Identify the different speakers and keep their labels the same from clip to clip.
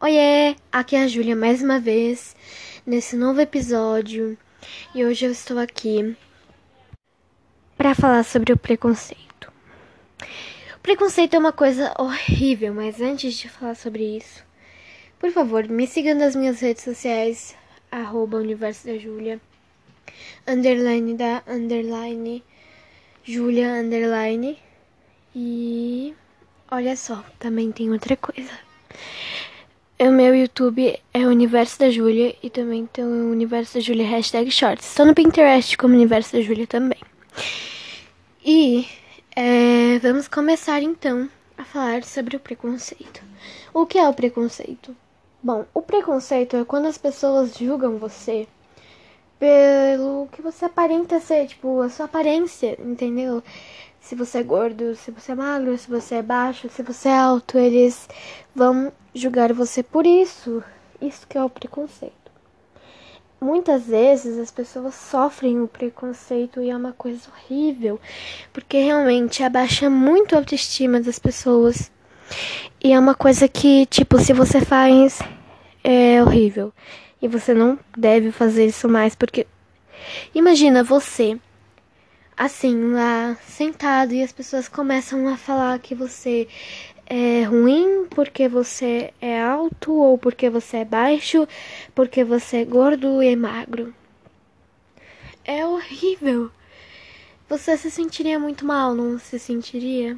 Speaker 1: Oiê, aqui é a Júlia mais uma vez nesse novo episódio e hoje eu estou aqui para falar sobre o preconceito. O preconceito é uma coisa horrível, mas antes de falar sobre isso, por favor, me siga nas minhas redes sociais, arroba universo da Júlia, underline da underline Júlia underline e olha só, também tem outra coisa. O meu YouTube é o Universo da Júlia e também tem o Universo da Júlia hashtag Shorts. Estou no Pinterest como Universo da Júlia também. E é, vamos começar então a falar sobre o preconceito. O que é o preconceito? Bom, o preconceito é quando as pessoas julgam você pelo que você aparenta ser, tipo, a sua aparência, entendeu? se você é gordo, se você é magro, se você é baixo, se você é alto, eles vão julgar você por isso. Isso que é o preconceito. Muitas vezes as pessoas sofrem o preconceito e é uma coisa horrível, porque realmente abaixa muito a autoestima das pessoas. E é uma coisa que, tipo, se você faz, é horrível. E você não deve fazer isso mais, porque imagina você assim, lá sentado e as pessoas começam a falar que você é ruim porque você é alto ou porque você é baixo, porque você é gordo e magro. É horrível. Você se sentiria muito mal, não se sentiria?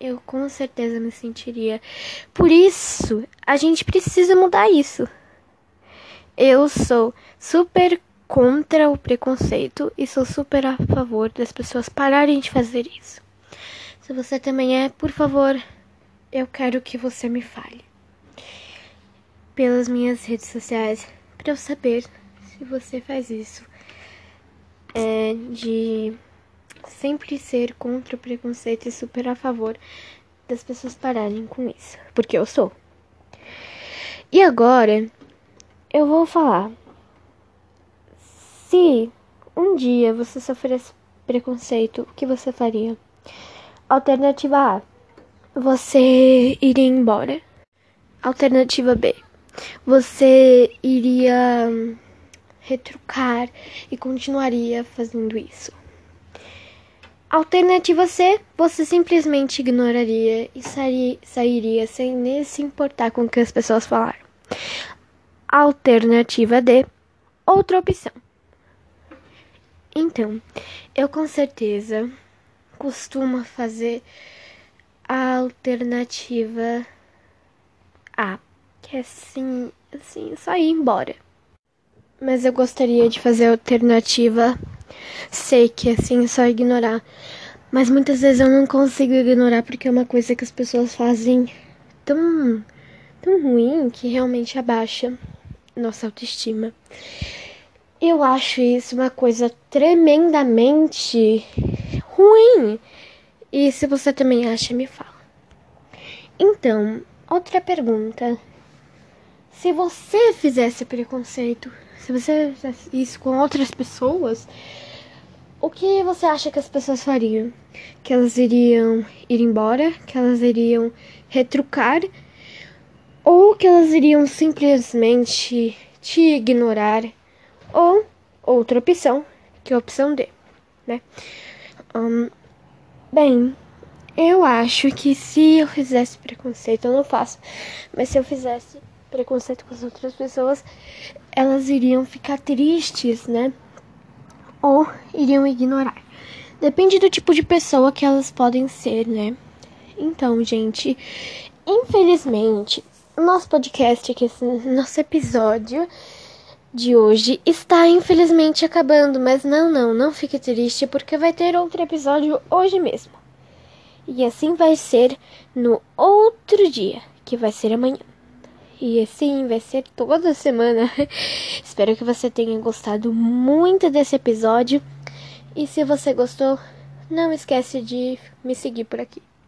Speaker 1: Eu com certeza me sentiria. Por isso, a gente precisa mudar isso. Eu sou super contra o preconceito e sou super a favor das pessoas pararem de fazer isso. Se você também é, por favor, eu quero que você me fale pelas minhas redes sociais para eu saber se você faz isso. É de sempre ser contra o preconceito e super a favor das pessoas pararem com isso, porque eu sou. E agora eu vou falar se um dia você sofresse preconceito, o que você faria? Alternativa A: você iria embora. Alternativa B: você iria hum, retrucar e continuaria fazendo isso. Alternativa C: você simplesmente ignoraria e sairia, sairia sem nem se importar com o que as pessoas falaram. Alternativa D: outra opção então, eu com certeza costumo fazer a alternativa A, que é assim, assim, só ir embora. Mas eu gostaria de fazer a alternativa C, que é assim, só ignorar. Mas muitas vezes eu não consigo ignorar porque é uma coisa que as pessoas fazem tão, tão ruim que realmente abaixa nossa autoestima. Eu acho isso uma coisa tremendamente ruim. E se você também acha, me fala. Então, outra pergunta. Se você fizesse preconceito, se você fizesse isso com outras pessoas, o que você acha que as pessoas fariam? Que elas iriam ir embora? Que elas iriam retrucar? Ou que elas iriam simplesmente te ignorar? Ou outra opção, que é a opção D, né? Um, bem, eu acho que se eu fizesse preconceito, eu não faço, mas se eu fizesse preconceito com as outras pessoas, elas iriam ficar tristes, né? Ou iriam ignorar. Depende do tipo de pessoa que elas podem ser, né? Então, gente, infelizmente, nosso podcast aqui, esse nosso episódio de hoje está infelizmente acabando, mas não, não, não fique triste porque vai ter outro episódio hoje mesmo. E assim vai ser no outro dia, que vai ser amanhã. E assim vai ser toda semana. Espero que você tenha gostado muito desse episódio. E se você gostou, não esquece de me seguir por aqui.